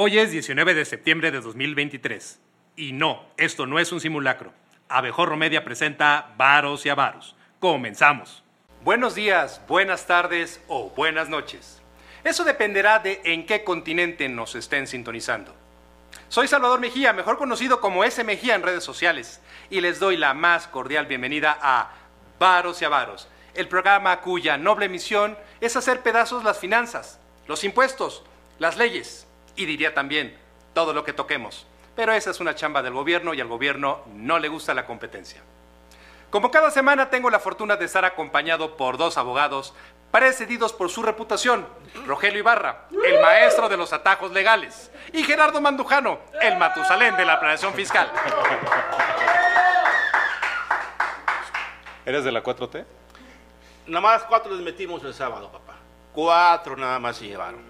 Hoy es 19 de septiembre de 2023. Y no, esto no es un simulacro. Abejorro Media presenta Varos y Avaros. Comenzamos. Buenos días, buenas tardes o buenas noches. Eso dependerá de en qué continente nos estén sintonizando. Soy Salvador Mejía, mejor conocido como S. Mejía en redes sociales, y les doy la más cordial bienvenida a Varos y Avaros, el programa cuya noble misión es hacer pedazos las finanzas, los impuestos, las leyes y diría también todo lo que toquemos. Pero esa es una chamba del gobierno y al gobierno no le gusta la competencia. Como cada semana tengo la fortuna de estar acompañado por dos abogados precedidos por su reputación, Rogelio Ibarra, el maestro de los atajos legales, y Gerardo Mandujano, el Matusalén de la planeación fiscal. ¿Eres de la 4T? Nada más cuatro les metimos el sábado, papá. Cuatro nada más se llevaron.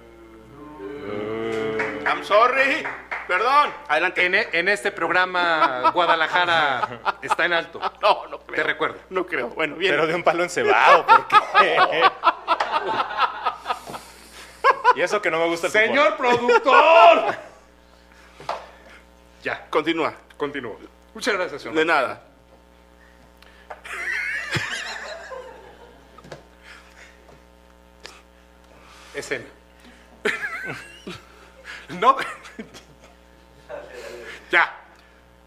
I'm sorry. Perdón. Adelante. En, e- en este programa, Guadalajara está en alto. No, no creo. Te recuerdo. No creo. Bueno, bien. Pero de un palo encebado, ¿por qué? y eso que no me gusta el fútbol. ¡Señor productor! ya, Continúa. continúo. Muchas gracias, señor. De nada. Escena. No. ya.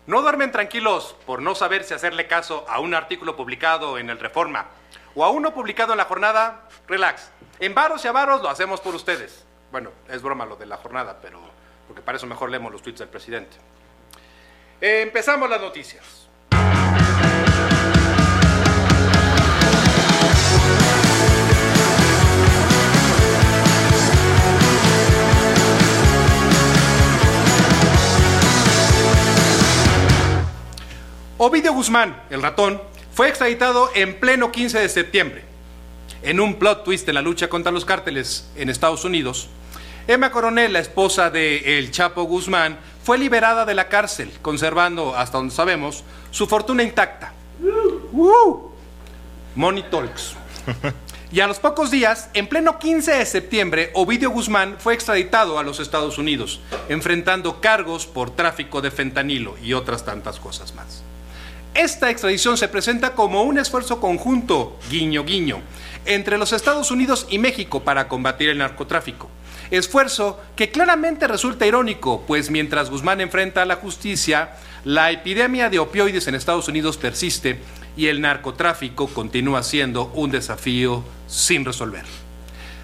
No duermen tranquilos por no saber si hacerle caso a un artículo publicado en el Reforma o a uno publicado en la jornada. Relax. En varos y avaros lo hacemos por ustedes. Bueno, es broma lo de la jornada, pero porque para eso mejor leemos los tweets del presidente. Empezamos las noticias. Ovidio Guzmán, el ratón, fue extraditado en pleno 15 de septiembre. En un plot twist en la lucha contra los cárteles en Estados Unidos, Emma Coronel, la esposa de El Chapo Guzmán, fue liberada de la cárcel, conservando, hasta donde sabemos, su fortuna intacta. Money Talks. Y a los pocos días, en pleno 15 de septiembre, Ovidio Guzmán fue extraditado a los Estados Unidos, enfrentando cargos por tráfico de fentanilo y otras tantas cosas más. Esta extradición se presenta como un esfuerzo conjunto, guiño guiño, entre los Estados Unidos y México para combatir el narcotráfico. Esfuerzo que claramente resulta irónico, pues mientras Guzmán enfrenta a la justicia, la epidemia de opioides en Estados Unidos persiste y el narcotráfico continúa siendo un desafío sin resolver.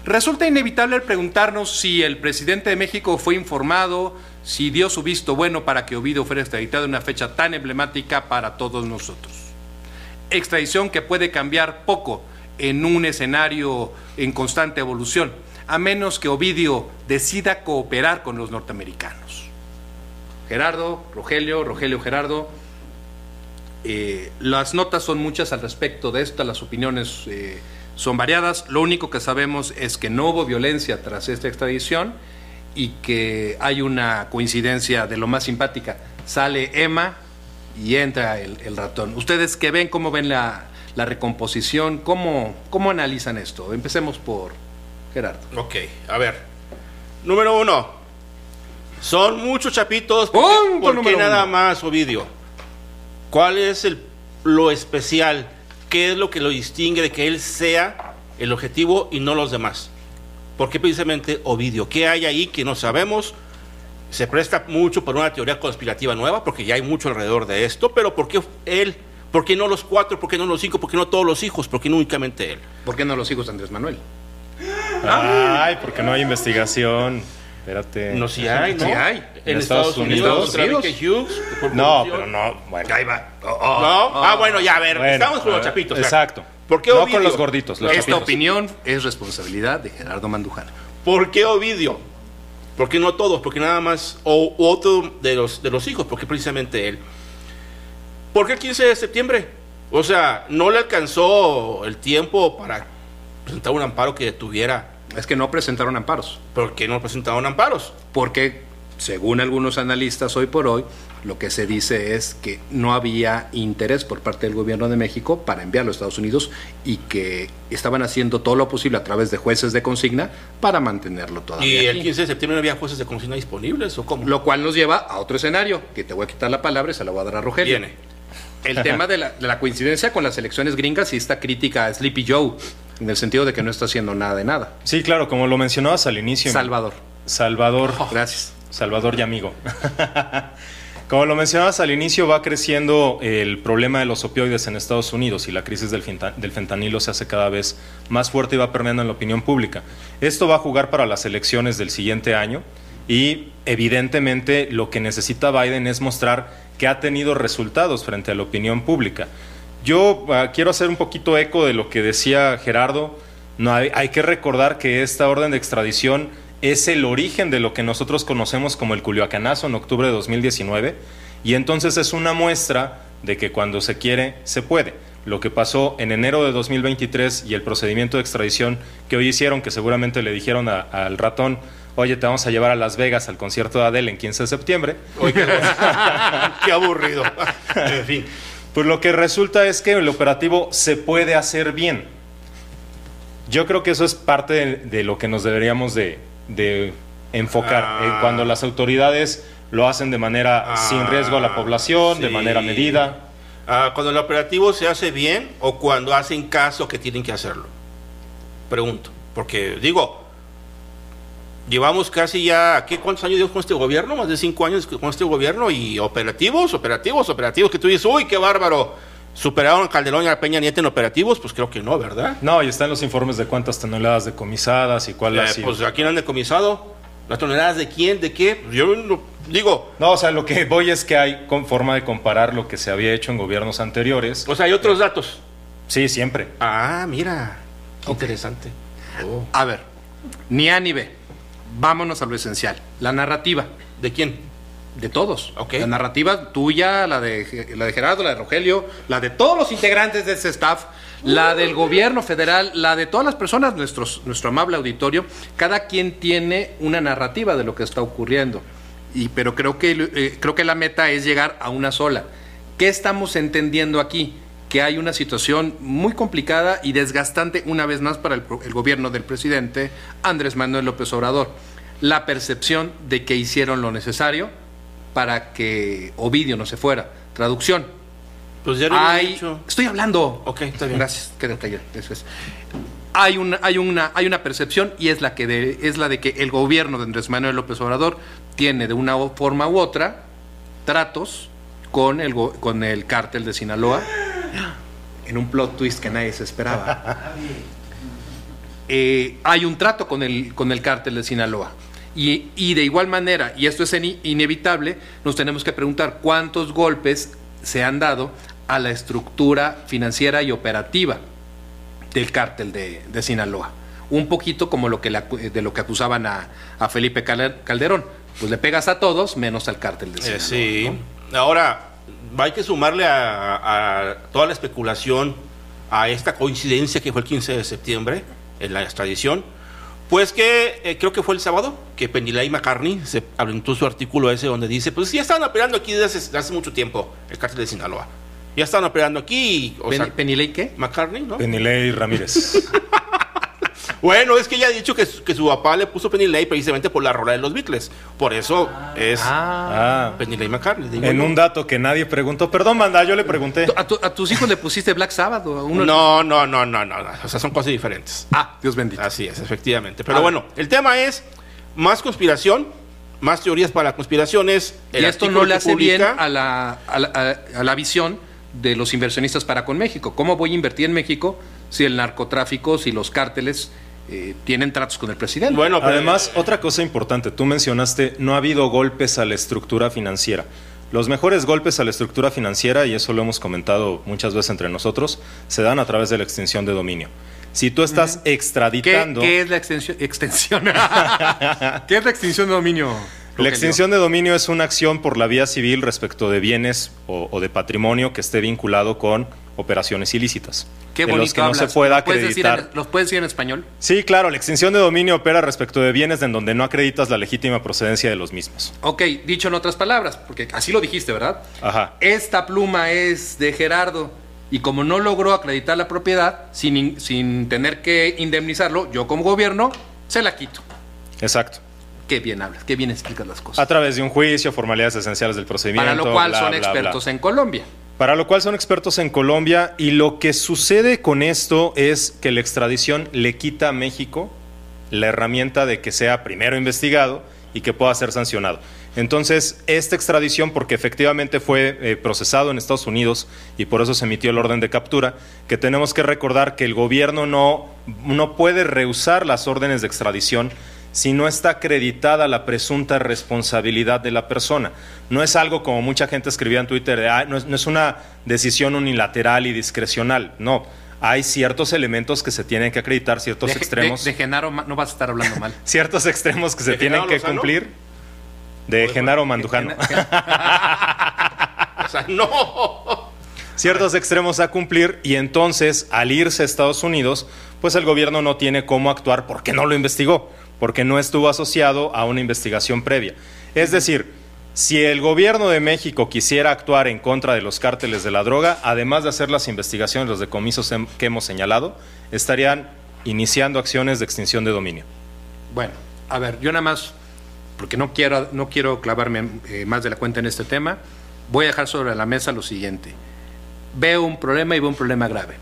Resulta inevitable preguntarnos si el presidente de México fue informado, si dio su visto bueno para que Ovidio fuera extraditado en una fecha tan emblemática para todos nosotros. Extradición que puede cambiar poco en un escenario en constante evolución, a menos que Ovidio decida cooperar con los norteamericanos. Gerardo, Rogelio, Rogelio, Gerardo, eh, las notas son muchas al respecto de esto, las opiniones eh, son variadas. Lo único que sabemos es que no hubo violencia tras esta extradición y que hay una coincidencia de lo más simpática. Sale Emma y entra el, el ratón. ¿Ustedes qué ven? ¿Cómo ven la, la recomposición? ¿Cómo, ¿Cómo analizan esto? Empecemos por Gerardo. Ok, a ver. Número uno. Son muchos chapitos. ¿Por qué- Punto ¿Por qué número nada uno. más, Ovidio? ¿Cuál es el, lo especial? ¿Qué es lo que lo distingue de que él sea el objetivo y no los demás? ¿Por qué precisamente Ovidio? ¿Qué hay ahí que no sabemos? Se presta mucho por una teoría conspirativa nueva, porque ya hay mucho alrededor de esto, pero ¿por qué él? ¿Por qué no los cuatro? ¿Por qué no los cinco? ¿Por qué no todos los hijos? ¿Por qué no únicamente él? ¿Por qué no los hijos de Andrés Manuel? Ay, porque no hay investigación. Espérate. No, si hay, ¿no? Sí hay. En, En Estados, Estados Unidos, Unidos. Hughes. por No, pero no. Bueno. Ahí va. Oh, oh, ¿No? oh. ah, bueno, ya, a ver, Bueno, estamos con los ver, chapitos. ya. ¿Por qué No con los gorditos, los Esta chapitos. opinión es responsabilidad de Gerardo Mandujano. ¿Por qué Ovidio? ¿Por qué no todos? ¿Por qué nada más? O otro de los, de los hijos, porque precisamente él. ¿Por qué el 15 de septiembre? O sea, no le alcanzó el tiempo para presentar un amparo que detuviera. Es que no presentaron amparos. ¿Por qué no presentaron amparos? Porque, según algunos analistas hoy por hoy, Lo que se dice es que no había interés por parte del gobierno de México para enviarlo a Estados Unidos y que estaban haciendo todo lo posible a través de jueces de consigna para mantenerlo todavía. ¿Y el aquí. 15 de septiembre no había jueces de consigna disponibles o cómo? Lo cual nos lleva a otro escenario, que te voy a quitar la palabra y se la voy a dar a Rogelio. Viene. El tema de la, de la coincidencia con las elecciones gringas y esta crítica a Sleepy Joe, en el sentido de que no está haciendo nada de nada. Sí, claro, como lo mencionabas al inicio. Salvador. Salvador. Gracias. Salvador y amigo. Como lo mencionabas al inicio, va creciendo el problema de los opioides en Estados Unidos y la crisis del, fenta- del fentanilo se hace cada vez más fuerte y va permeando en la opinión pública. Esto va a jugar para las elecciones del siguiente año y evidentemente lo que necesita Biden es mostrar que ha tenido resultados frente a la opinión pública. Yo ah, quiero hacer un poquito eco de lo que decía Gerardo. Hay que recordar que esta orden de extradición es el origen de lo que nosotros conocemos como el Culiacanazo en octubre de 2019 y entonces es una muestra de que cuando se quiere, se puede. Lo que pasó en enero de 2023 y el procedimiento de extradición que hoy hicieron, que seguramente le dijeron a- al ratón, oye, te vamos a llevar a Las Vegas al concierto de Adele en 15 de septiembre, Oye, qué, qué aburrido. en fin. pues lo que resulta es que el operativo se puede hacer bien. Yo creo que eso es parte de, de lo que nos deberíamos de, de enfocar. Ah. eh, cuando las autoridades lo hacen de manera Ah, sin riesgo a la población, de manera medida. Ah, cuando el operativo se hace bien o cuando hacen caso que tienen que hacerlo. Pregunto. Porque digo, llevamos casi ya, ¿qué, ¿cuántos años llevamos con este gobierno? Más de cinco años con este gobierno y operativos, operativos, operativos, que tú dices, uy, qué bárbaro. ¿Superaron a Calderón y a Peña Nieto en operativos? Pues creo que no, ¿verdad? No, y están los informes de cuántas toneladas decomisadas y cuál ha Eh, sido. pues a quién han decomisado. ¿Las toneladas de quién? ¿De qué? Pues, yo no- digo, No, o sea, lo que voy es que hay con forma de comparar lo que se había hecho en gobiernos anteriores. o sea, hay otros datos. Sí, siempre. Ah, mira, qué interesante. Oh. A ver, ni A ni B. Vámonos a lo esencial. La narrativa ¿De quién? De todos. La narrativa tuya, la de, la de Gerardo, la de Rogelio, la de todos los integrantes de ese staff, la del gobierno federal, la de todas las personas, nuestros, nuestro amable auditorio. Cada quien tiene una narrativa de lo que está ocurriendo. Y, pero creo que, eh, creo que la meta es llegar a una sola. ¿Qué estamos entendiendo aquí? Que hay una situación muy complicada y desgastante una vez más para el gobierno del presidente Andrés Manuel López Obrador. La percepción de que hicieron lo necesario para que Ovidio no se fuera. Traducción. Pues ya lo Hay, dicho. estoy hablando. Ok, está bien. Gracias, quédate ahí, eso es. Hay una, hay, una, hay una percepción y es la, que de, es la de que el gobierno de Andrés Manuel López Obrador tiene de una forma u otra tratos con el, go- con el cártel de Sinaloa en un plot twist que nadie se esperaba. Eh, hay un trato con el, con el cártel de Sinaloa. Y, y de igual manera, y esto es ini- inevitable, nos tenemos que preguntar cuántos golpes se han dado a la estructura financiera y operativa del cártel de, de Sinaloa. Un poquito como lo que de lo que acusaban a, a Felipe Cal- Calderón. Pues le pegas a todos menos al cártel de Eh, Sinaloa. sí. ¿no? Ahora, hay que sumarle a, a toda la especulación a esta coincidencia que fue el 15 de septiembre en la extradición. Pues que eh, creo que fue el sábado que Penilei McCartney se aventó su artículo ese donde dice, pues ya estaban operando aquí desde hace, desde hace mucho tiempo el cártel de Sinaloa. Ya estaban operando aquí, o Pen- sea, ¿Penilei qué? McCartney, ¿no? Penilei Ramírez. Bueno, es que ella ha dicho que, su- que su papá le puso Penilei precisamente por la rola de los Beatles. Por eso es ah, Penilei McCartney. digo en yo. un dato que nadie preguntó. Perdón, manda, yo le pregunté. ¿A, tu- a tus hijos le pusiste Black Sabbath? o a uno- No, no, no, no, no, no. O sea, son cosas diferentes. Ah, Dios bendito. Así es, efectivamente. Pero A bueno, el tema es más conspiración, más teorías para conspiraciones. Y esto no le hace bien a la, a, la, a- a la visión de los inversionistas para con México. ¿Cómo voy a invertir en México si el narcotráfico, si los cárteles eh, tienen tratos con el presidente? Bueno, pero- Además, otra cosa importante, tú mencionaste, no ha habido golpes a la estructura financiera. Los mejores golpes a la estructura financiera, y eso lo hemos comentado muchas veces entre nosotros, se dan a través de la extinción de dominio. Si tú estás ¿Qué, extraditando... qué es la extensión? extensión? ¿Qué es la extinción de dominio? La extinción de dominio es una acción por la vía civil respecto de bienes o, o de patrimonio que esté vinculado con operaciones ilícitas. Qué de bonito los que no se pueda ¿Los puedes decir en- acreditar. ¿Los puedes decir en español? Sí, claro, la extinción de dominio opera respecto de bienes en donde no acreditas la legítima procedencia de los mismos. Ok, dicho en otras palabras, porque así lo dijiste, ¿verdad? Ajá. Esta pluma es de Gerardo y como no logró acreditar la propiedad sin, in- sin tener que indemnizarlo, yo como gobierno se la quito. Exacto. Qué bien hablas, qué bien explicas las A cosas. través de un juicio, formalidades esenciales del procedimiento. Para lo cual bla, son bla, bla. expertos en Colombia. Para lo cual son expertos en Colombia y lo que sucede con esto es que la extradición le quita a México la herramienta de que sea primero investigado y que pueda ser sancionado. Entonces, esta extradición, porque efectivamente fue eh, procesado en Estados Unidos y por eso se emitió el orden de captura, que tenemos que recordar que el gobierno no, no puede rehusar las órdenes de extradición si no está acreditada la presunta responsabilidad de la persona. No es algo como mucha gente escribía en Twitter, de, "Ah, no, es, no es una decisión unilateral y discrecional, no. Hay ciertos elementos que se tienen que acreditar, ciertos De- extremos, De, de Genaro no vas a estar hablando mal. ciertos extremos que se ¿De tienen Genaro que Lozano? cumplir. De Genaro Mandujano. O sea, no. ciertos extremos a cumplir y entonces al irse a Estados Unidos, pues el gobierno no tiene cómo actuar porque no lo investigó, porque no estuvo asociado a una investigación previa. Es decir, si el gobierno de México quisiera actuar en contra de los cárteles de la droga, además de hacer las investigaciones, los decomisos hem- que hemos señalado, estarían iniciando acciones de extinción de dominio. Bueno, a ver, yo nada más, porque no quiero, no quiero clavarme eh, más de la cuenta en este tema, voy a dejar sobre la mesa lo siguiente. Veo un problema y veo un problema grave.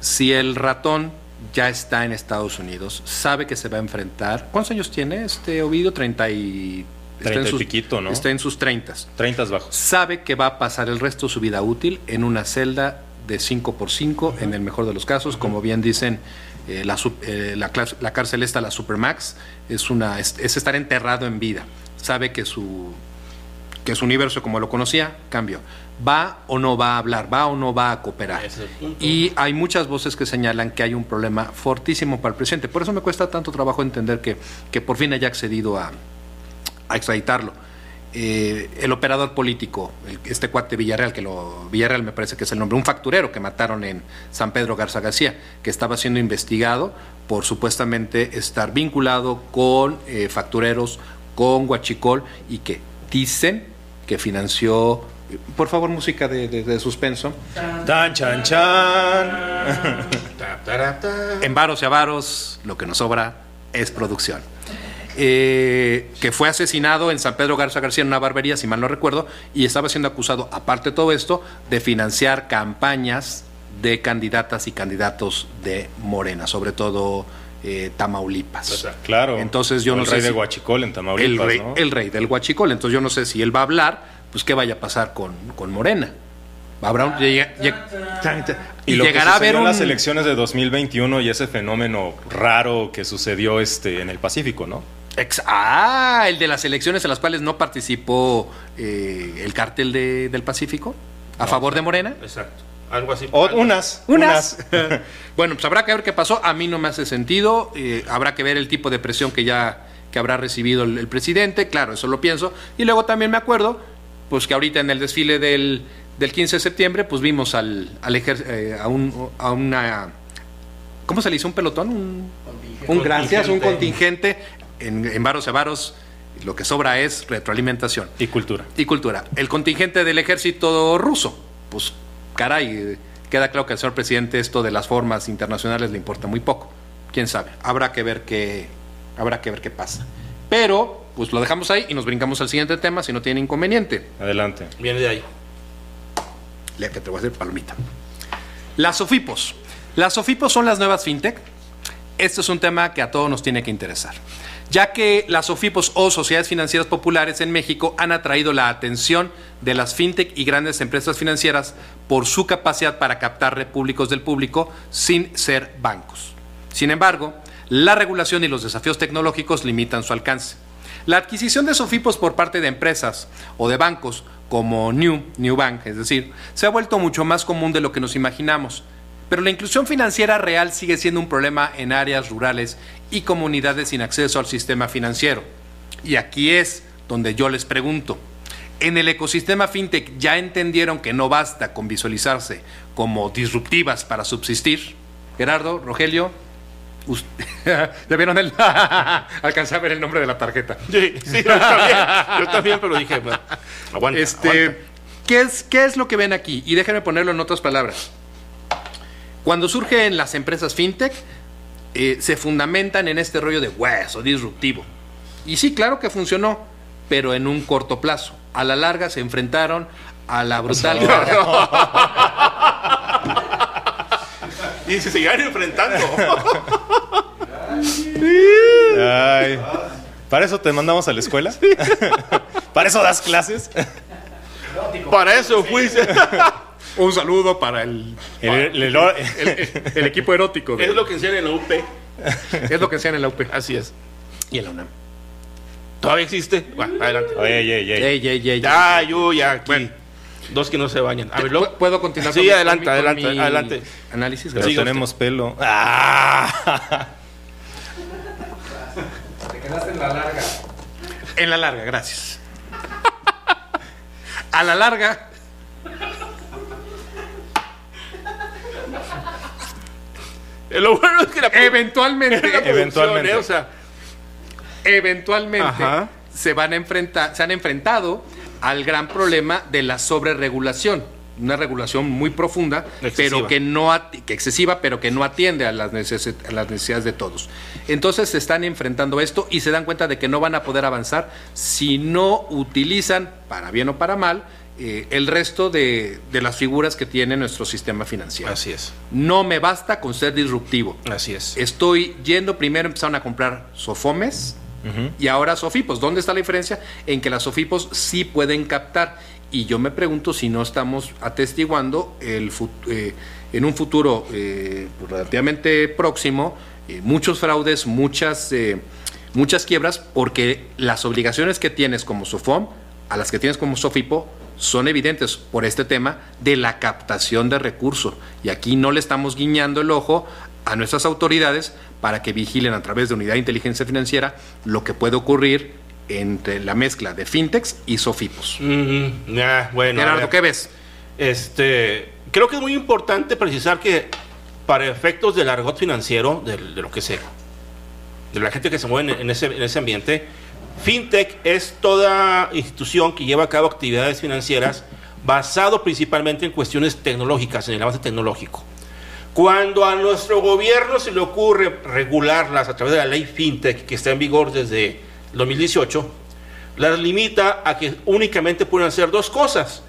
Si el ratón ya está en Estados Unidos, sabe que se va a enfrentar. ¿Cuántos años tiene este Ovidio? 30 y. está en Treinta y sus- piquito, ¿no? Está en sus 30. 30 bajos. Sabe que va a pasar el resto de su vida útil en una celda de 5 por 5 en el mejor de los casos, como bien dicen, eh, la, eh, la, clas- la cárcel esta, la Supermax, es, una, es, es estar enterrado en vida. Sabe que su, que su universo como lo conocía cambió. ¿Va o no va a hablar? ¿Va o no va a cooperar? Y hay muchas voces que señalan que hay un problema fortísimo para el presidente. Por eso me cuesta tanto trabajo entender que, que por fin haya accedido a, a extraditarlo. Eh, el operador político, el- este cuate Villarreal, que lo Villarreal me parece que es el nombre, un facturero que mataron en San Pedro Garza García, que estaba siendo investigado por supuestamente estar vinculado con eh, factureros, con Huachicol y que dicen que financió, por favor música de, de- de suspenso, Tan, chan, chan. En varos y avaros lo que nos sobra es producción. Eh, que fue asesinado en San Pedro Garza García en una barbería, si mal no recuerdo, y estaba siendo acusado, aparte de todo esto, de financiar campañas de candidatas y candidatos de Morena, sobre todo eh, Tamaulipas. Claro. Entonces yo no el sé rey de si- Huachicol en Tamaulipas, el rey, ¿no? el rey del Huachicol. Entonces yo no sé si él va a hablar, pues qué vaya a pasar con, con Morena. Habrá un- llega- llega- Y, y lo que llegará a ver en un, las elecciones de 2021 y ese fenómeno raro que sucedió este en el Pacífico, ¿no? Ex- ah, el de las elecciones en las cuales no participó eh, el cártel de- del Pacífico a favor de Morena. Exacto. Algo así. O- Algo- unas, Unas. bueno, pues habrá que ver qué pasó. A mí no me hace sentido. eh, habrá que ver el tipo de presión que ya que habrá recibido el, el presidente. Claro, eso lo pienso. Y luego también me acuerdo, pues que ahorita en el desfile del, del 15 de septiembre, pues vimos al, al ejer- eh, a, un, a una... ¿Cómo se le hizo? ¿Un pelotón? Un, un gracias, un contingente. En, en varos y varos, lo que sobra es retroalimentación Y cultura. y cultura. El contingente del ejército ruso, pues caray, queda claro que al señor presidente esto de las formas internacionales le importa muy poco. Quién sabe, habrá que ver qué, habrá que ver qué pasa. Pero, pues lo dejamos ahí y nos brincamos al siguiente tema si no tiene inconveniente. Adelante. Viene de ahí. Lea que te voy a hacer palomita. Las SOFIPOS. Las SOFIPOS son las nuevas fintech. Este es un tema que a todos nos tiene que interesar, ya que las SOFIPOS o sociedades financieras populares en México han atraído la atención de las fintech y grandes empresas financieras por su capacidad para captar públicos del público sin ser bancos. Sin embargo, la regulación y los desafíos tecnológicos limitan su alcance. La adquisición de SOFIPOS por parte de empresas o de bancos como New, New Bank, es decir, se ha vuelto mucho más común de lo que nos imaginamos. Pero la inclusión financiera real sigue siendo un problema en áreas rurales y comunidades sin acceso al sistema financiero. Y aquí es donde yo les pregunto, En el ecosistema fintech ya entendieron que no basta con visualizarse como disruptivas para subsistir. Gerardo, Rogelio, ¿ya vieron el? Alcancé a ver el nombre de la tarjeta. Sí, sí, yo también, yo también, pero dije, bueno, aguanta, Este, aguanta. ¿qué, es, ¿Qué es lo que ven aquí? Y déjenme ponerlo en otras palabras. Cuando surgen las empresas fintech, eh, se fundamentan en este rollo de hueso disruptivo. Y sí, claro que funcionó, pero en un corto plazo. A la larga se enfrentaron a la brutal Y se seguirán enfrentando. Ay, ¿Para eso te mandamos a la escuela? ¿Para eso das clases? Para eso fuiste. Un saludo para el, El- el- el- el equipo erótico. de- Es lo que enseñan en la UP. es lo que enseñan en la UP. Así es. Y en la UNAM. ¿Todavía existe? Bueno, adelante. Oye, oye, oye. Ey, ey, ey, Ya, yo, ya, aquí. Bueno. Dos que no se bañan. A ver, ¿Pu- luego- ¿Puedo continuar Sí, con mi- adelante, con adelante, mi adelante. Análisis. Pero Siga tenemos pelo. Ah. En la larga, gracias. A la larga, Eh, Lo bueno es que la eventualmente, la Eventualmente. O sea, eventualmente Ajá. se van a enfrentar, se han enfrentado al gran problema de la sobreregulación. Una regulación muy profunda, Excesiva. pero que no que excesiva, pero que no atiende a las, necesi- a las necesidades de todos. Entonces se están enfrentando a esto y se dan cuenta de que no van a poder avanzar si no utilizan, para bien o para mal, eh, el resto de, de las figuras que tiene nuestro sistema financiero. así es. No me basta con ser disruptivo. Así es. Estoy yendo, primero empezaron a comprar sofomes y ahora sofipos. ¿Dónde está la diferencia? En que las sofipos sí pueden captar. Y yo me pregunto si no estamos atestiguando el eh, en un futuro eh, relativamente próximo eh, muchos fraudes, muchas, muchas quiebras, porque las obligaciones que tienes como sofom a las que tienes como sofipo son evidentes por este tema de la captación de recursos. Y aquí no le estamos guiñando el ojo a nuestras autoridades para que vigilen a través de unidad de inteligencia financiera lo que puede ocurrir entre la mezcla de fintechs y sofipos. Bueno. a Gerardo. ¿qué ves? Este, creo que es muy importante precisar que para efectos del argot financiero, de, lo que sea, de la gente que se mueve en, en ese, en ese ambiente, FinTech es toda institución que lleva a cabo actividades financieras basado principalmente en cuestiones tecnológicas, en el avance tecnológico. Cuando a nuestro gobierno se le ocurre regularlas a través de la ley FinTech que está en vigor desde 2018, las limita a que únicamente pueden hacer dos cosas.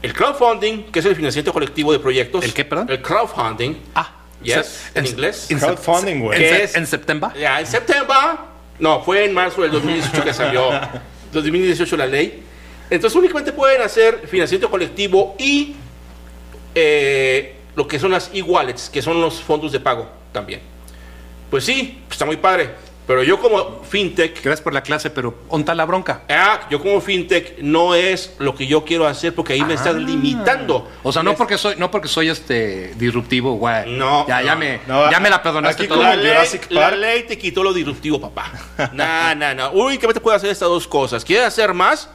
El crowdfunding, que es el financiamiento colectivo de proyectos. ¿El qué, perdón? El crowdfunding. Ah, Yes, en inglés. en Crowdfunding, güey. ¿En, ¿Qué sep- es? en septiembre? Ya, en septiembre. No, fue en marzo del 2018 que salió. 2018 la ley. Entonces únicamente pueden hacer financiamiento colectivo y eh, lo que son las e-wallets, que son los fondos de pago también. Pues sí, está muy padre. Pero yo como fintech, Gracias por la clase, pero ¿onta la bronca? ah, yo como fintech no es lo que yo quiero hacer porque ahí me estás limitando. Ah. O sea, no porque soy, no porque soy este disruptivo, güey. No, Ya, ya no, me, no. ya me la perdonaste Aquí toda. como La ley, la ley te quitó lo disruptivo, papá. No, no, no. Únicamente puede hacer estas dos cosas. ¿Quieres hacer más?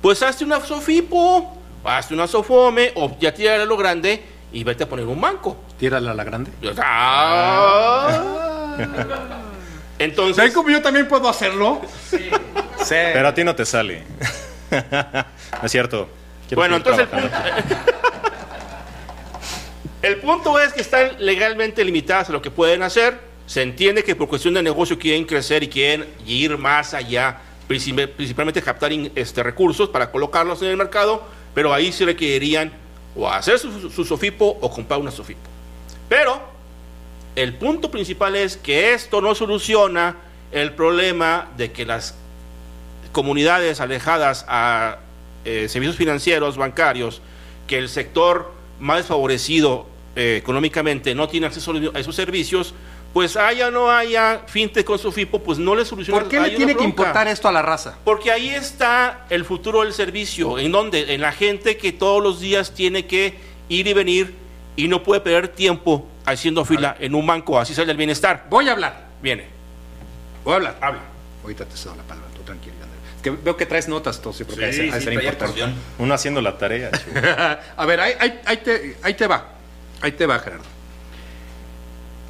Pues hazte una Sofipo, hazte una Sofome, o ya tírale lo grande y vete a poner un banco. Tírala a la grande. Ah. Entonces, ¿Saben cómo yo también puedo hacerlo? Sí. Pero a ti no te sale. no es cierto. Quiero bueno, entonces el punto, el punto es que están legalmente limitadas a lo que pueden hacer. Se entiende que por cuestión de negocio quieren crecer y quieren ir más allá, princip- principalmente captar este, recursos para colocarlos en el mercado, pero ahí sí requerirían o hacer su, Sofipo o comprar una Sofipo. Pero el punto principal es que esto no soluciona el problema de que las comunidades alejadas a eh, servicios financieros, bancarios, que el sector más desfavorecido eh, económicamente no tiene acceso a esos servicios, pues haya o no haya fintech con su FIPO, pues no le soluciona. ¿Por qué hay le tiene que importar esto a la raza? Porque ahí está el futuro del servicio, en donde en la gente que todos los días tiene que ir y venir y no puede perder tiempo haciendo fila en un banco, así sale el bienestar. Voy a hablar. Viene. Voy a hablar. Habla. Ahorita te cedo la palabra, tú tranquilo. Andrés. Que veo que traes notas, Tosi, porque ha de ser- ha de ser traía importante. Uno haciendo la tarea. A ver, ahí, ahí- ahí te, ahí te va. Ahí te va, Gerardo.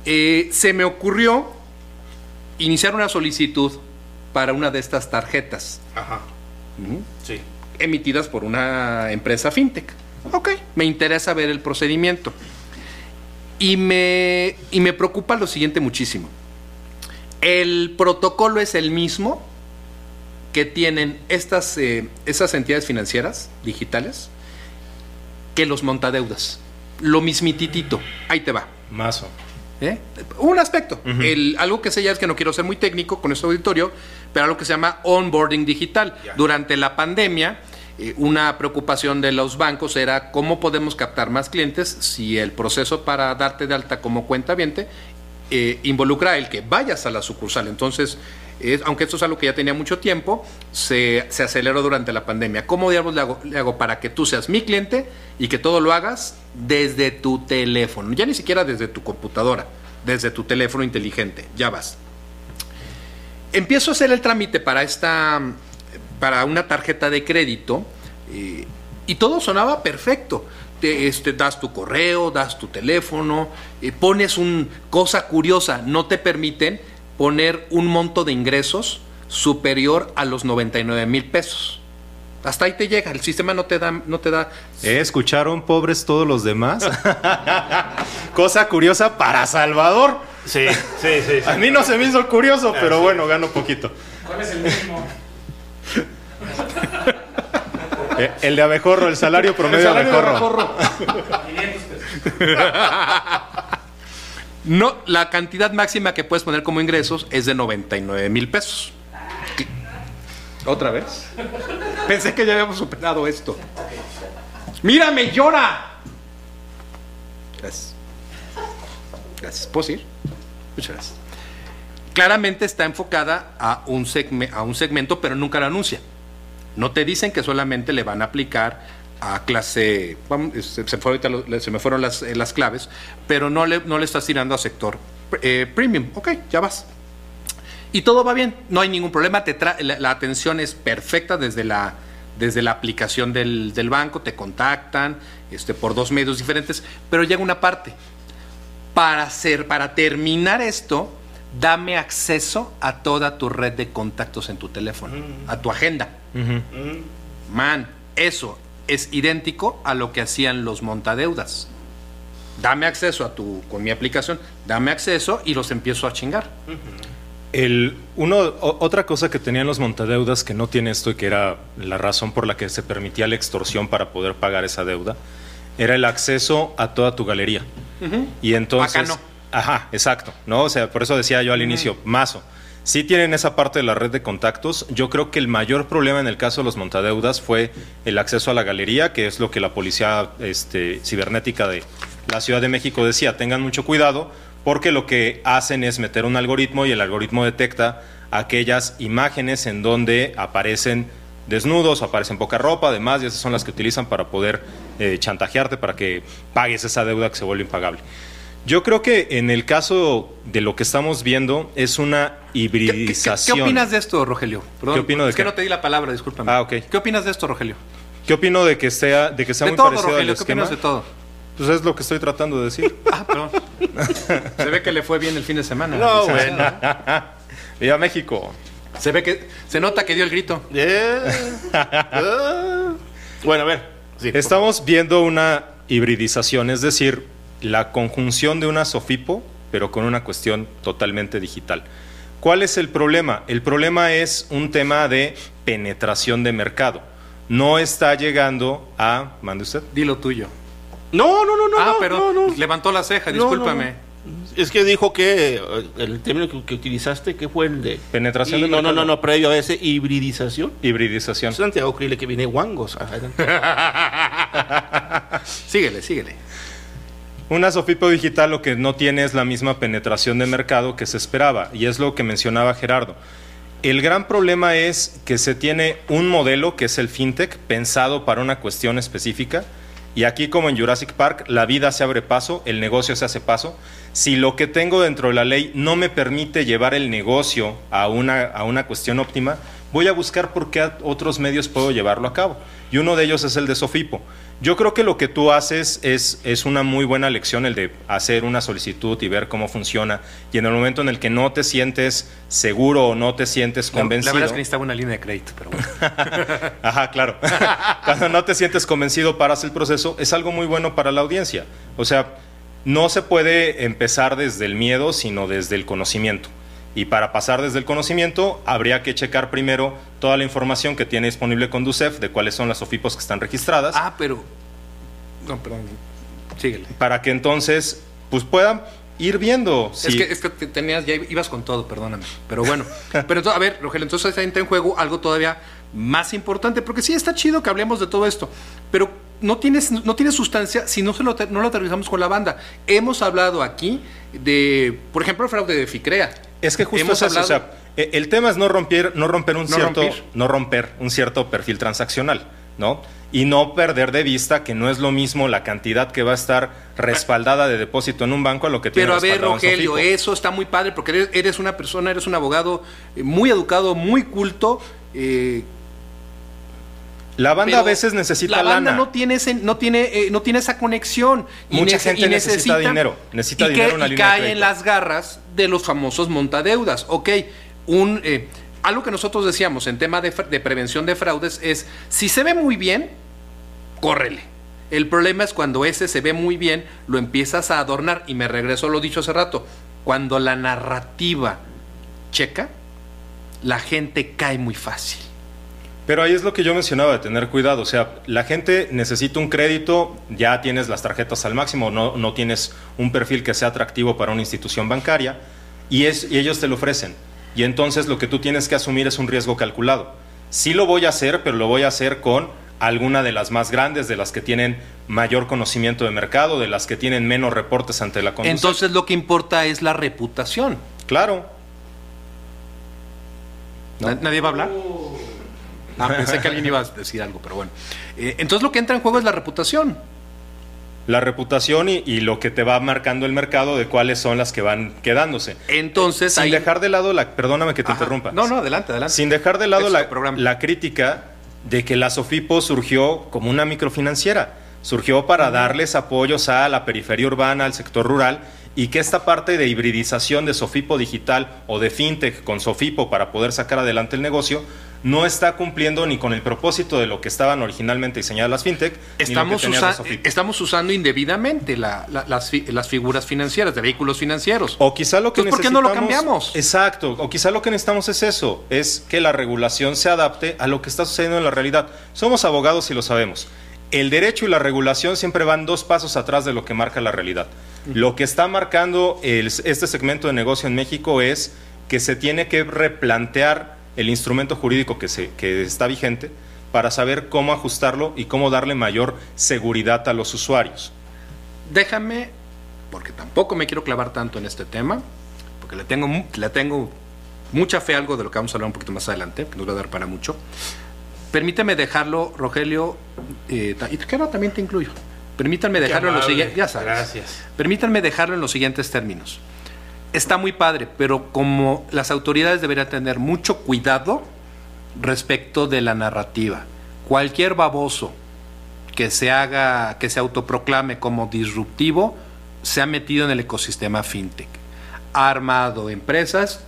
Eh, se me ocurrió iniciar una solicitud para una de estas tarjetas Ajá. Sí. emitidas por una empresa fintech. Ok, me interesa ver el procedimiento. Y me, y me preocupa lo siguiente muchísimo. El protocolo es el mismo que tienen estas, eh, esas entidades financieras digitales que los montadeudas. Lo mismititito. Ahí te va. Mazo. ¿Eh? Un aspecto. El- algo que sé ya es que no quiero ser muy técnico con este auditorio, pero algo que se llama onboarding digital. Durante la pandemia, eh, una preocupación de los bancos era cómo podemos captar más clientes si el proceso para darte de alta como cuenta viente involucra el que vayas a la sucursal. Entonces, es- aunque esto es algo que ya tenía mucho tiempo, se, aceleró durante la pandemia. ¿Cómo diablos le hago, le hago para que tú seas mi cliente y que todo lo hagas desde tu teléfono? Ya ni siquiera desde tu computadora, desde tu teléfono inteligente. Ya vas. Empiezo a hacer el trámite para esta, para una tarjeta de crédito eh, y todo sonaba perfecto. Te, este, das tu correo, das tu teléfono, eh, pones un cosa curiosa, no te permiten poner un monto de ingresos superior a los 99 mil pesos. Hasta ahí te llega, el sistema no te da, no te da ¿Eh? ¿Escucharon, pobres todos los demás? Cosa curiosa para Salvador. Sí, sí, sí. A mí no se me hizo curioso, pero bueno, gano poquito. ¿Cuál es el mínimo? Eh, el de abejorro, el salario promedio de abejorro. 500 pesos. No, la cantidad máxima que puedes poner como ingresos es de 99 mil pesos. ¿Otra vez? Pensé que ya habíamos superado esto. ¡Mírame, llora! Gracias. Gracias. ¿Puedo ir? Muchas gracias. Claramente está enfocada a un, a un segmento, pero nunca lo anuncia. No te dicen que solamente le van a aplicar a clase. Se, se fue ahorita lo- se me fueron las, eh, las claves, pero no le, no le estás tirando a sector eh, premium. Ok, ya vas. Y todo va bien, no hay ningún problema. Te tra- la, la atención es perfecta desde la, desde la aplicación del, del banco, te contactan este, por dos medios diferentes, pero llega una parte. Para hacer, para terminar esto, dame acceso a toda tu red de contactos en tu teléfono, a tu agenda. Man, eso es idéntico a lo que hacían los montadeudas. Dame acceso a tu, con mi aplicación, dame acceso y los empiezo a chingar. El, uno, o- otra cosa que tenían los montadeudas que no tiene esto y que era la razón por la que se permitía la extorsión para poder pagar esa deuda, era el acceso a toda tu galería. Y entonces... Acá no. Ajá, exacto. ¿no? O sea, por eso decía yo al inicio, mazo. Sí tienen esa parte de la red de contactos. Yo creo que el mayor problema en el caso de los montadeudas fue el acceso a la galería, que es lo que la policía este, cibernética de la Ciudad de México decía. Tengan mucho cuidado porque lo que hacen es meter un algoritmo y el algoritmo detecta aquellas imágenes en donde aparecen desnudos, aparecen poca ropa, además, y esas son las que utilizan para poder eh, chantajearte para que pagues esa deuda que se vuelve impagable. Yo creo que en el caso de lo que estamos viendo es una ¿Qué, qué- qué- hibridización. qué opinas de esto, Rogelio? Perdón, ¿Qué opino de es que qué? no te di la palabra, discúlpame. Ah, ok. ¿Qué opinas de esto, Rogelio? ¿Qué opino de que sea, de que sea de muy todo, parecido Rogelio, al ¿qué esquema? opinas de todo? Pues es lo que estoy tratando de decir. Ah, perdón. Se ve que le fue bien el fin de semana. No, bueno. Viva México. Se ve que se nota que dio el grito. Bueno, a ver. Sí, Estamos viendo una hibridización, es decir, la conjunción de una SOFIPO, pero con una cuestión totalmente digital. ¿Cuál es el problema? El problema es un tema de penetración de mercado. No está llegando a. ¿Mande usted? Dilo tuyo. No, no, no, no. ah, no, pero no, no. levantó la ceja, No, discúlpame. no, no. Es que dijo que eh, el término que, que utilizaste, ¿qué fue el de? Penetración Y- de no, no, mercado. no, no, previo a ese, hibridización. Hibridización. Santiago Crile que viene guangos. Síguele, síguele. Una Sofipo digital lo que no tiene es la misma penetración de mercado que se esperaba, y es lo que mencionaba Gerardo. El gran problema es que se tiene un modelo que es el fintech pensado para una cuestión específica, y aquí como en Jurassic Park, la vida se abre paso, el negocio se hace paso. Si lo que tengo dentro de la ley no me permite llevar el negocio a una, a una cuestión óptima, voy a buscar por qué otros medios puedo llevarlo a cabo. Y uno de ellos es el de Sofipo. Yo creo que lo que tú haces es, es una muy buena lección el de hacer una solicitud y ver cómo funciona. Y en el momento en el que no te sientes seguro o no te sientes La- convencido. La, verdad es que necesitaba una línea de crédito, pero bueno. Ajá, claro. Cuando no te sientes convencido, paras el proceso, es algo muy bueno para la audiencia. O sea, no se puede empezar desde el miedo, sino desde el conocimiento. Y para pasar desde el conocimiento, habría que checar primero toda la información que tiene disponible Conducef de cuáles son las OFIPOS que están registradas, ah, pero. No, perdón. Síguele. para que entonces pues puedan ir viendo Es que, es que te tenías, ya ibas con todo, perdóname. Pero bueno. Pero a ver, Rogelio, entonces ahí entra en juego algo todavía más importante, porque sí está chido que hablemos de todo esto, pero no tienes, no tiene sustancia si no, se lo, no lo aterrizamos con la banda. Hemos hablado aquí de, por ejemplo, el fraude de FICREA. Es que justo Hemos es eso, o hablado- sea, e- el tema es no romper, no romper un No cierto, romper. no romper un cierto perfil transaccional, ¿no? Y no perder de vista que no es lo mismo la cantidad que va a estar respaldada de depósito en un banco a lo que tiene Pero a ver, Rogelio, eso está muy padre porque eres, una persona, eres un abogado eh, muy educado, muy culto. eh, La banda pero a veces necesita la banda lana. no tiene ese- no tiene eh, no tiene esa conexión Mucha gente necesita dinero, necesita y dinero que- en una y línea de cae en las garras de los famosos montadeudas. Ok un eh, algo que nosotros decíamos en tema de, de prevención de fraudes es si se ve muy bien córrele. El problema es cuando ese se ve muy bien lo empiezas a adornar. Y me regreso a lo dicho hace rato cuando la narrativa checa la gente cae muy fácil Pero ahí es lo que yo mencionaba de tener cuidado. O sea, la gente necesita un crédito, ya tienes las tarjetas al máximo, no, no tienes un perfil que sea atractivo para una institución bancaria y, es, y ellos te lo ofrecen. Y entonces lo que tú tienes que asumir es un riesgo calculado. Sí lo voy a hacer, pero lo voy a hacer con alguna de las más grandes, de las que tienen mayor conocimiento de mercado, de las que tienen menos reportes ante la conducción. entonces lo que importa es la reputación claro, Na- ¿Nadie va a hablar? Ah, pensé que alguien iba a decir algo, pero bueno. Eh, entonces lo que entra en juego es la reputación. la reputación y, y lo que te va marcando el mercado de cuáles son las que van quedándose. Entonces Sin ahí- dejar de lado la, perdóname que te Ajá. interrumpa. No, no, adelante, adelante. Sin dejar de lado Es la, tu programa. la crítica de que la Sofipo surgió como una microfinanciera. Surgió para darles apoyos a la periferia urbana, al sector rural, y que esta parte de hibridización de Sofipo digital o de fintech con Sofipo para poder sacar adelante el negocio no está cumpliendo ni con el propósito de lo que estaban originalmente diseñadas las fintech. Estamos, ni lo que tenías de usa- Sofipo. estamos usando indebidamente la- la- las, fi- las figuras financieras, de vehículos financieros. O quizá lo que Entonces, ¿por qué no lo necesitamos- cambiamos? Exacto. O quizá lo que necesitamos es eso, es que la regulación se adapte a lo que está sucediendo en la realidad. Somos abogados y lo sabemos. El derecho y la regulación siempre van dos pasos atrás de lo que marca la realidad. Lo que está marcando el- este segmento de negocio en México es que se tiene que replantear el instrumento jurídico que, se, que está vigente para saber cómo ajustarlo y cómo darle mayor seguridad a los usuarios. Déjame, porque tampoco me quiero clavar tanto en este tema, porque le tengo, le tengo mucha fe a algo de lo que vamos a hablar un poquito más adelante, que nos va a dar para mucho. Permíteme dejarlo, Rogelio, eh, y que ahora también te incluyo. Permítanme dejarlo en los amable. siguientes. Ya sabes. Gracias. Permítanme dejarlo en los siguientes términos. Está muy padre, pero como las autoridades deberían tener mucho cuidado respecto de la narrativa. Cualquier baboso que se haga, que se autoproclame como disruptivo, se ha metido en el ecosistema fintech. Ha armado empresas,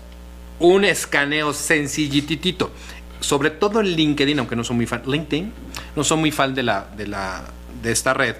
un escaneo sencillititito, sobre todo en LinkedIn, aunque no soy muy fan, LinkedIn, no soy muy fan de la, de la, de esta red,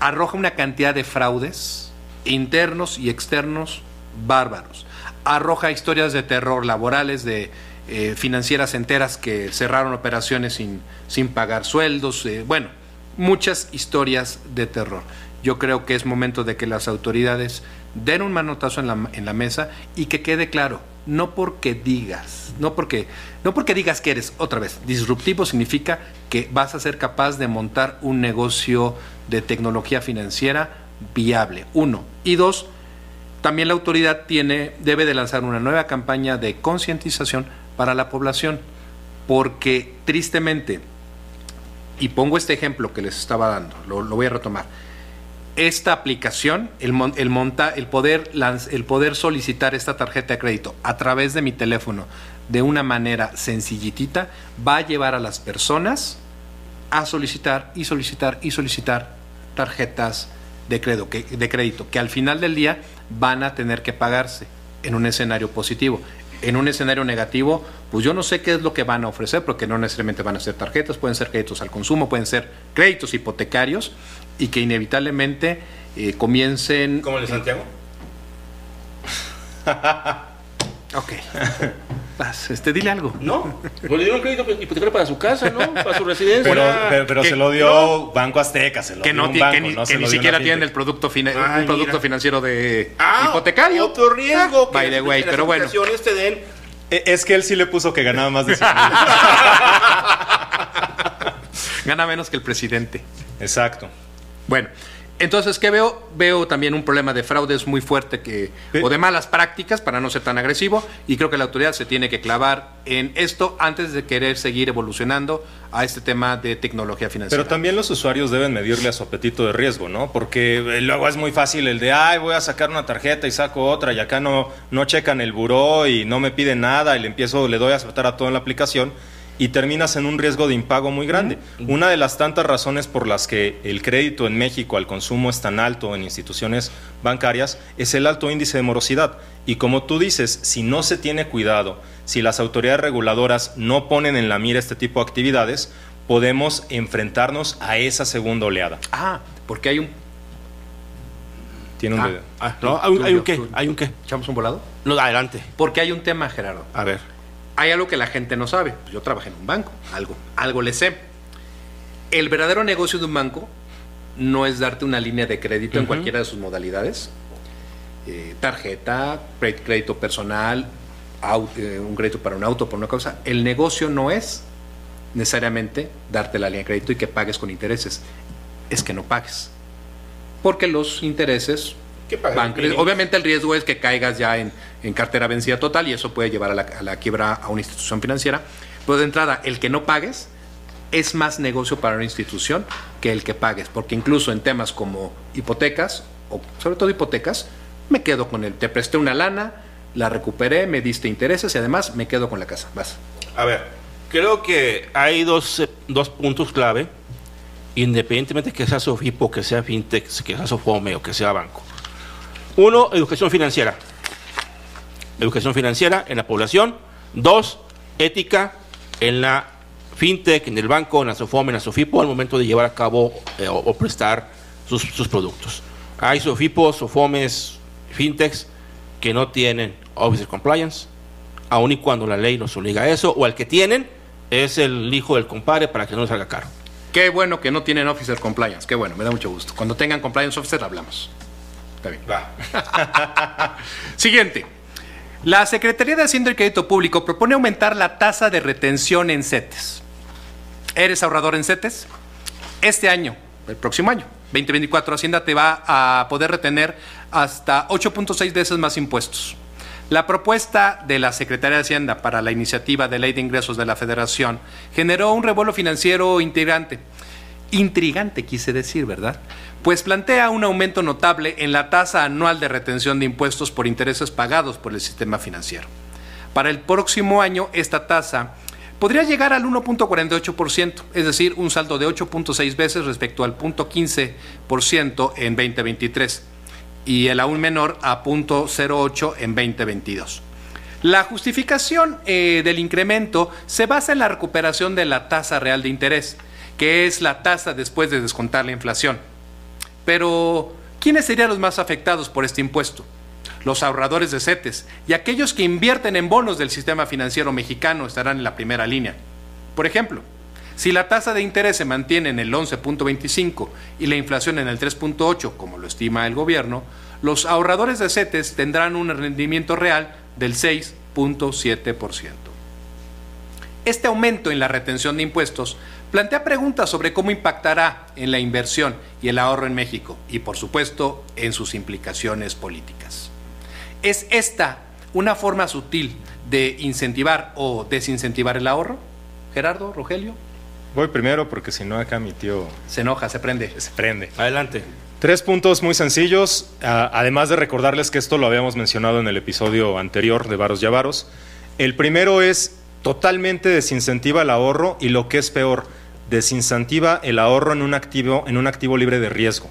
arroja una cantidad de fraudes internos y externos bárbaros. Arroja historias de terror laborales de eh, financieras enteras que cerraron operaciones sin, sin pagar sueldos. eh, bueno, muchas historias de terror. Yo creo que es momento de que las autoridades den un manotazo en la, en la mesa y que quede claro, no porque digas, no porque, no porque digas que eres, otra vez, disruptivo significa que vas a ser capaz de montar un negocio de tecnología financiera viable, uno. Y dos, también la autoridad tiene, debe de lanzar una nueva campaña de concientización para la población, porque tristemente, y pongo este ejemplo que les estaba dando, lo, voy a retomar, esta aplicación, el, el, monta, el, poder el poder solicitar esta tarjeta de crédito a través de mi teléfono de una manera sencillitita, va a llevar a las personas a solicitar y solicitar y solicitar tarjetas de crédito, que, de crédito, que al final del día van a tener que pagarse en un escenario positivo. En un escenario negativo, pues yo no sé qué es lo que van a ofrecer, porque no necesariamente van a ser tarjetas, pueden ser créditos al consumo, pueden ser créditos hipotecarios y que inevitablemente eh, comiencen... ¿Como el de Santiago? Ok. Vas, este, dile algo. No, pues le dieron crédito hipotecario para su casa, ¿no? Para su residencia. Pero, pero, pero que- se lo dio Banco Azteca, se lo que dio no, un banco, que ni, no que se ni lo dio siquiera tienen el producto, fina- Ay, un producto mira. financiero de Ah, hipotecario. Otro riesgo. By the las- way, las pero bueno. aplicaciones te den. Eh, Es que él sí le puso que ganaba más de 100 mil. Gana menos que el presidente. Exacto. Bueno, entonces, ¿qué veo? Veo también un problema de fraudes muy fuerte que, o de malas prácticas, para no ser tan agresivo, y creo que la autoridad se tiene que clavar en esto antes de querer seguir evolucionando a este tema de tecnología financiera. Pero también los usuarios deben medirle a su apetito de riesgo, ¿no? Porque eh, luego es muy fácil el de, ay, voy a sacar una tarjeta y saco otra y acá no, no checan el buró y no me piden nada y le empiezo, le doy a aceptar a todo en la aplicación y terminas en un riesgo de impago muy grande. Una de las tantas razones por las que el crédito en México al consumo es tan alto en instituciones bancarias es el alto índice de morosidad. Y como tú dices, si no se tiene cuidado, si las autoridades reguladoras no ponen en la mira este tipo de actividades, podemos enfrentarnos a esa segunda oleada. Ah, porque hay un... Tiene un Ah, dedo. Ah, no, hay un, hay qué, hay un qué. ¿Echamos un volado? No, adelante. Porque hay un tema, Gerardo. A ver. Hay algo que la gente no sabe. Yo trabajé en un banco, algo, algo le sé. El verdadero negocio de un banco no es darte una línea de crédito en cualquiera de sus modalidades. Eh, tarjeta, crédito personal, eh, un crédito para un auto, por una cosa. El negocio no es necesariamente darte la línea de crédito y que pagues con intereses. Es que no pagues. Porque los intereses Obviamente el riesgo es que caigas ya en, en cartera vencida total y eso puede llevar a la, a la quiebra a una institución financiera. Pero de entrada, el que no pagues es más negocio para una institución que el que pagues, porque incluso en temas como hipotecas, o sobre todo hipotecas, me quedo con el, te presté una lana, la recuperé, me diste intereses y además me quedo con la casa. Vas. A ver, creo que hay dos, eh, dos puntos clave, independientemente que sea Sofipo, que sea FinTech, que sea Sofome o que sea banco. Uno, educación financiera. Educación financiera en la población. Dos, ética en la FinTech, en el banco, en la Sofome, en la Sofipo, al momento de llevar a cabo eh, o, prestar sus, productos. Hay Sofipos, Sofomes, FinTechs que no tienen Officer Compliance, aun y cuando la ley nos obliga a eso, o al que tienen es el hijo del compadre para que no les salga caro. Qué bueno que no tienen officer compliance, qué bueno, me da mucho gusto. Cuando tengan compliance officer hablamos. Está bien. Siguiente. La Secretaría de Hacienda y Crédito Público propone aumentar la tasa de retención en CETES. ¿Eres ahorrador en CETES? Este año, el próximo año, 2024, Hacienda te va a poder retener hasta 8.6 veces más impuestos. La propuesta de la Secretaría de Hacienda para la iniciativa de ley de ingresos de la Federación generó un revuelo financiero integrante. Intrigante, quise decir, ¿verdad? Pues plantea un aumento notable en la tasa anual de retención de impuestos por intereses pagados por el sistema financiero. Para el próximo año, esta tasa podría llegar al 1.48%, es decir, un saldo de 8.6 veces respecto al 0.15% en 2023 y el aún menor a 0.08 en 2022. La justificación eh, del incremento se basa en la recuperación de la tasa real de interés, que es la tasa después de descontar la inflación. Pero, ¿quiénes serían los más afectados por este impuesto? Los ahorradores de CETES y aquellos que invierten en bonos del sistema financiero mexicano estarán en la primera línea. Por ejemplo, si la tasa de interés se mantiene en el 11.25 y la inflación en el 3.8, como lo estima el gobierno, los ahorradores de CETES tendrán un rendimiento real del 6.7%. Este aumento en la retención de impuestos plantea preguntas sobre cómo impactará en la inversión y el ahorro en México y, por supuesto, en sus implicaciones políticas. ¿Es esta una forma sutil de incentivar o desincentivar el ahorro? Gerardo, Rogelio, Voy primero porque si no acá mi tío se enoja, se prende. se prende. Adelante. Tres puntos muy sencillos, ah, además de recordarles que esto lo habíamos mencionado en el episodio anterior de Varos y Avaros. El primero es totalmente desincentiva el ahorro y lo que es peor, desincentiva el ahorro en un activo, en un activo libre de riesgo.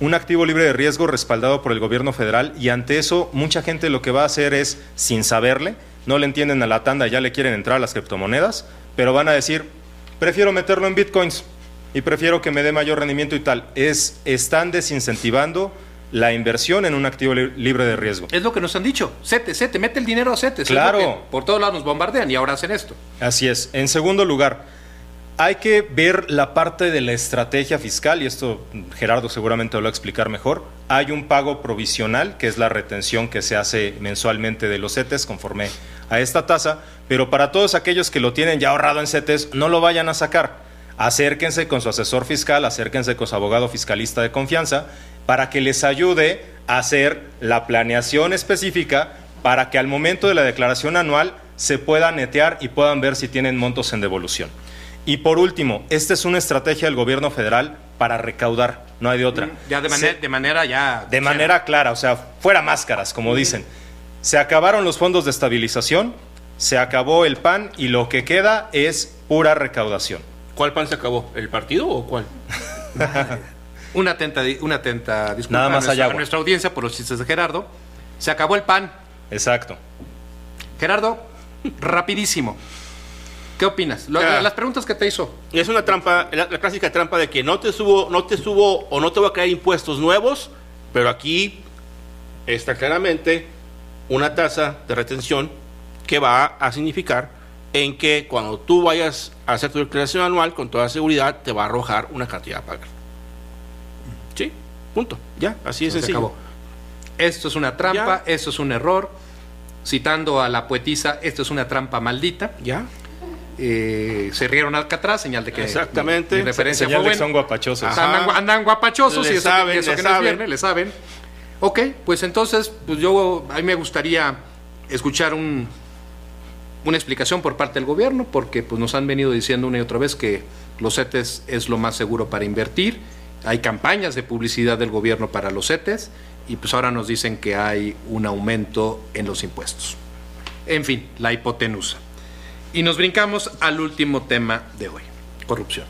Un activo libre de riesgo respaldado por el gobierno federal y ante eso mucha gente lo que va a hacer es, sin saberle, no le entienden a la tanda, ya le quieren entrar a las criptomonedas, pero van a decir, prefiero meterlo en bitcoins y prefiero que me dé mayor rendimiento y tal. Es, están desincentivando la inversión en un activo li- libre de riesgo. Es lo que nos han dicho. CETES, CETES, mete el dinero a. Es Claro. por todos lados nos bombardean y ahora hacen esto. Así es. En segundo lugar, hay que ver la parte de la estrategia fiscal, y esto Gerardo seguramente lo va a explicar mejor. Hay un pago provisional, que es la retención que se hace mensualmente de los CETES conforme a esta tasa, pero para todos aquellos que lo tienen ya ahorrado en CETES, no lo vayan a sacar. Acérquense con su asesor fiscal, acérquense con su abogado fiscalista de confianza, para que les ayude a hacer la planeación específica para que al momento de la declaración anual se puedan netear y puedan ver si tienen montos en devolución. Y por último, esta es una estrategia del gobierno federal para recaudar, no hay de otra. Ya de, Se- manera, de manera ya... de manera clara, o sea, fuera máscaras, como dicen. Se acabaron los fondos de estabilización, se acabó el PAN y lo que queda es pura recaudación. ¿Cuál pan se acabó? ¿El partido o cuál? Una atenta, una atenta disculpa Nada más a, nuestra, hay agua. a nuestra audiencia por los chistes de Gerardo. Se acabó el pan. Exacto. Gerardo, rapidísimo. ¿Qué opinas? Lo- Ah. Las preguntas que te hizo. Es una trampa, la, la clásica trampa de que no te subo, no te subo o no te voy a crear impuestos nuevos, pero aquí está claramente una tasa de retención que va a significar en que cuando tú vayas a hacer tu declaración anual, con toda seguridad te va a arrojar una cantidad a pagar. Sí, punto. Ya, así es Se sencillo. acabó. Esto es una trampa, Ya. esto es un error. Citando a la poetisa, esto es una trampa maldita. Ya. Eh, se rieron al Alcatraz, señal de que Exactamente. mi, mi referencia Señal fue de que son guapachosos. Andan, andan guapachosos Le y eso, saben, eso le que no es saben. viernes, le saben. Ok, pues entonces, pues yo, a mí me gustaría escuchar un, una explicación por parte del gobierno, porque pues nos han venido diciendo una y otra vez que los CETES es lo más seguro para invertir. Hay campañas de publicidad del gobierno para los CETES y pues ahora nos dicen que hay un aumento en los impuestos. En fin, la hipotenusa. Y nos brincamos al último tema de hoy, corrupción.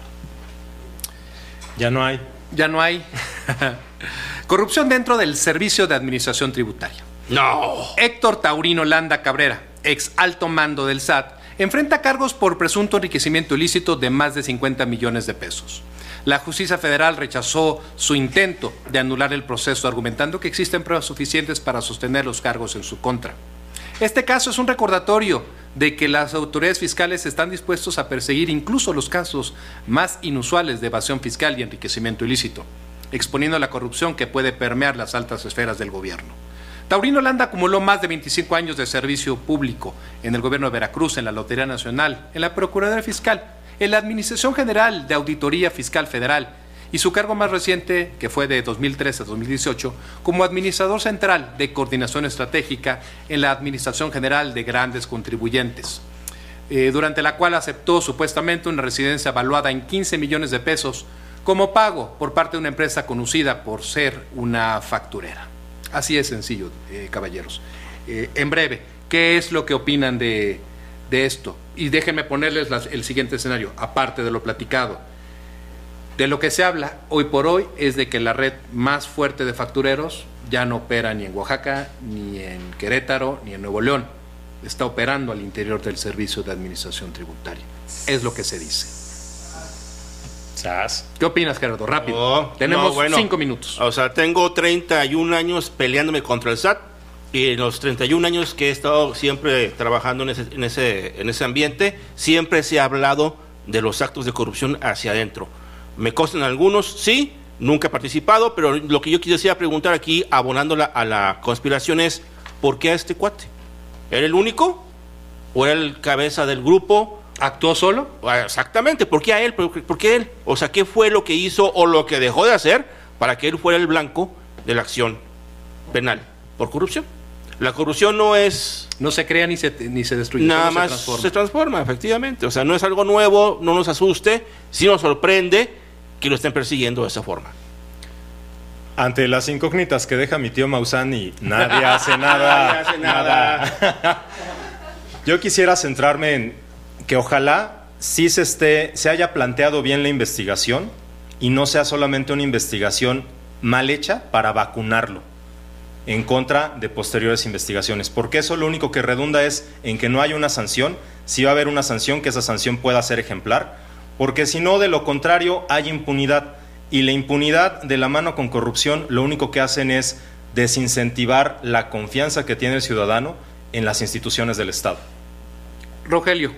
Ya no hay. Ya no hay corrupción dentro del Servicio de Administración Tributaria. No. Héctor Taurino Landa Cabrera, ex alto mando del SAT, enfrenta cargos por presunto enriquecimiento ilícito de más de 50 millones de pesos. La justicia federal rechazó su intento de anular el proceso argumentando que existen pruebas suficientes para sostener los cargos en su contra. Este caso es un recordatorio de que las autoridades fiscales están dispuestos a perseguir incluso los casos más inusuales de evasión fiscal y enriquecimiento ilícito, exponiendo la corrupción que puede permear las altas esferas del gobierno. Taurino Landa acumuló más de 25 años de servicio público en el gobierno de Veracruz, en la Lotería Nacional, en la Procuraduría Fiscal, en la Administración General de Auditoría Fiscal Federal y su cargo más reciente, que fue de 2013 a 2018, como administrador central de coordinación estratégica en la Administración General de Grandes Contribuyentes, eh, durante la cual aceptó supuestamente una residencia valuada en 15 millones de pesos como pago por parte de una empresa conocida por ser una facturera. Así es sencillo, eh, caballeros. Eh, en breve, ¿qué es lo que opinan de, de esto? Y déjenme ponerles el siguiente escenario, aparte de lo platicado. De lo que se habla hoy por hoy es de que la red más fuerte de factureros ya no opera ni en Oaxaca, ni en Querétaro, ni en Nuevo León. Está operando al interior del Servicio de Administración Tributaria. Es lo que se dice. Sas. ¿Qué opinas, Gerardo? Rápido. No, Tenemos no, bueno. cinco minutos. O sea, tengo 31 años peleándome contra el SAT y en los 31 años que he estado siempre trabajando en ese, en ese, en ese ambiente, siempre se ha hablado de los actos de corrupción hacia adentro. Me costan algunos, sí, nunca he participado, pero lo que yo quisiera preguntar aquí, abonándola a la conspiración, es ¿por qué a este cuate? ¿Era el único? ¿O era el cabeza del grupo? ¿Actuó solo? Ah, Exactamente, ¿por qué a él? ¿Por, por qué él? O sea, ¿qué fue lo que hizo o lo que dejó de hacer para que él fuera el blanco de la acción penal por corrupción? La corrupción no es No se crea ni se, ni se destruye. nada solo se más transforma. se transforma, efectivamente. O sea, no es algo nuevo, no nos asuste, sí nos sorprende que lo estén persiguiendo de esa forma. Ante las incógnitas que deja mi tío nadie hace nada. Nadie hace nada. Yo quisiera centrarme en que ojalá sí se, esté, se haya planteado bien la investigación y no sea solamente una investigación mal hecha para vacunarlo en contra de posteriores investigaciones, porque eso lo único que redunda es en que no haya una sanción, si va a haber una sanción, que esa sanción pueda ser ejemplar, porque si no, de lo contrario, hay impunidad, y la impunidad de la mano con corrupción lo único que hacen es desincentivar la confianza que tiene el ciudadano en las instituciones del Estado. Rogelio,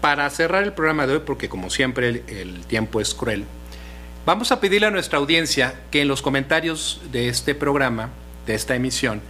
para cerrar el programa de hoy, porque como siempre el, tiempo es cruel, vamos a pedirle a nuestra audiencia que en los comentarios de este programa, de esta emisión,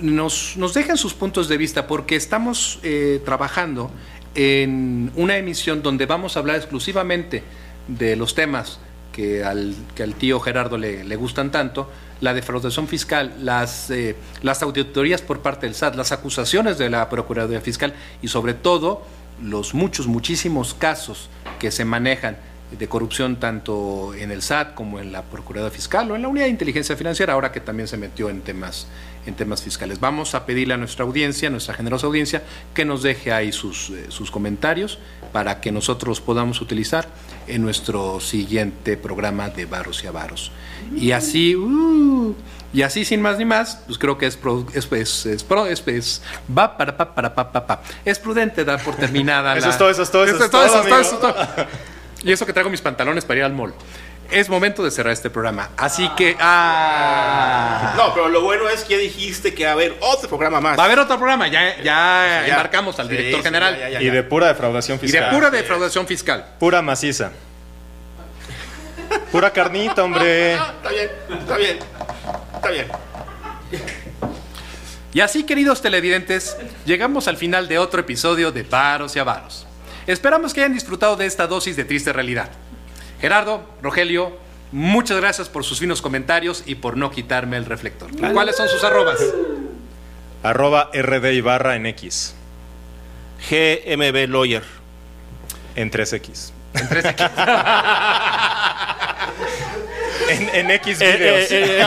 nos, nos dejen sus puntos de vista, porque estamos eh, trabajando en una emisión donde vamos a hablar exclusivamente de los temas que al, que al tío Gerardo le, le gustan tanto, la defraudación fiscal, las, eh, las auditorías por parte del SAT, las acusaciones de la Procuraduría Fiscal y sobre todo los muchos, muchísimos casos que se manejan de corrupción tanto en el SAT como en la Procuraduría Fiscal o en la Unidad de Inteligencia Financiera, ahora que también se metió en temas, en temas fiscales. Vamos a pedirle a nuestra audiencia, a nuestra generosa audiencia, que nos deje ahí sus, eh, sus comentarios para que nosotros los podamos utilizar en nuestro siguiente programa de Varos y Avaros. Y así, uh, y así sin más ni más, pues creo que es, pro- es, es, es, pro- es- va para pa para pa pa pa. Es prudente dar por terminada Eso la- es todo, eso es todo, eso es todo, eso es todo, amigo. eso es todo. Y eso que traigo mis pantalones para ir al mall. Es momento de cerrar este programa. Así que. ¡Ah! No, pero lo bueno es que ya dijiste que va a haber otro programa más. Va a haber otro programa. Ya, ya, Ya. embarcamos al Sí, director sí, general. ya, ya, Y de pura defraudación Y de fiscal. pura defraudación fiscal. Pura maciza. Pura carnita, hombre. Está bien, está bien, está bien. Y así, queridos televidentes, llegamos al final de otro episodio de Varos y Avaros. Esperamos que hayan disfrutado de esta dosis de triste realidad. Gerardo, Rogelio, muchas gracias por sus finos comentarios y por no quitarme el reflector. ¿Cuáles son sus arrobas? Arroba RD Ibarra en X. GMB Lawyer. En 3X. En tres aquí. En, en X Eh, videos. eh, eh,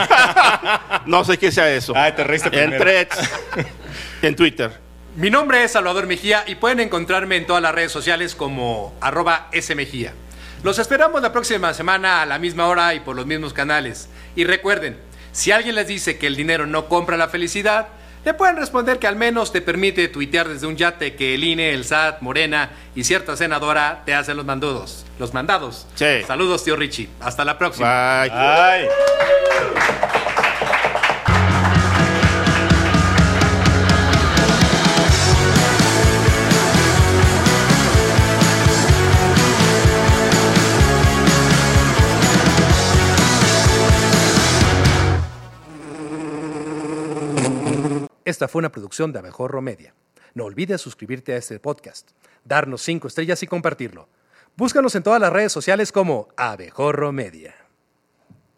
no sé qué sea eso. Ay, te reíste en primero. threads, en Twitter. Mi nombre es Salvador Mejía y pueden encontrarme en todas las redes sociales como arroba smejía. Los esperamos la próxima semana a la misma hora y por los mismos canales. Y recuerden, si alguien les dice que el dinero no compra la felicidad, le pueden responder que al menos te permite tuitear desde un yate que el INE, el SAT, Morena y cierta senadora te hacen los mandados. Los mandados. Sí. Saludos, tío Richie. Hasta la próxima. Bye. Esta fue una producción de Abejorro Media. No olvides suscribirte a este podcast, darnos cinco estrellas y compartirlo. Búscanos en todas las redes sociales como Abejorro Media.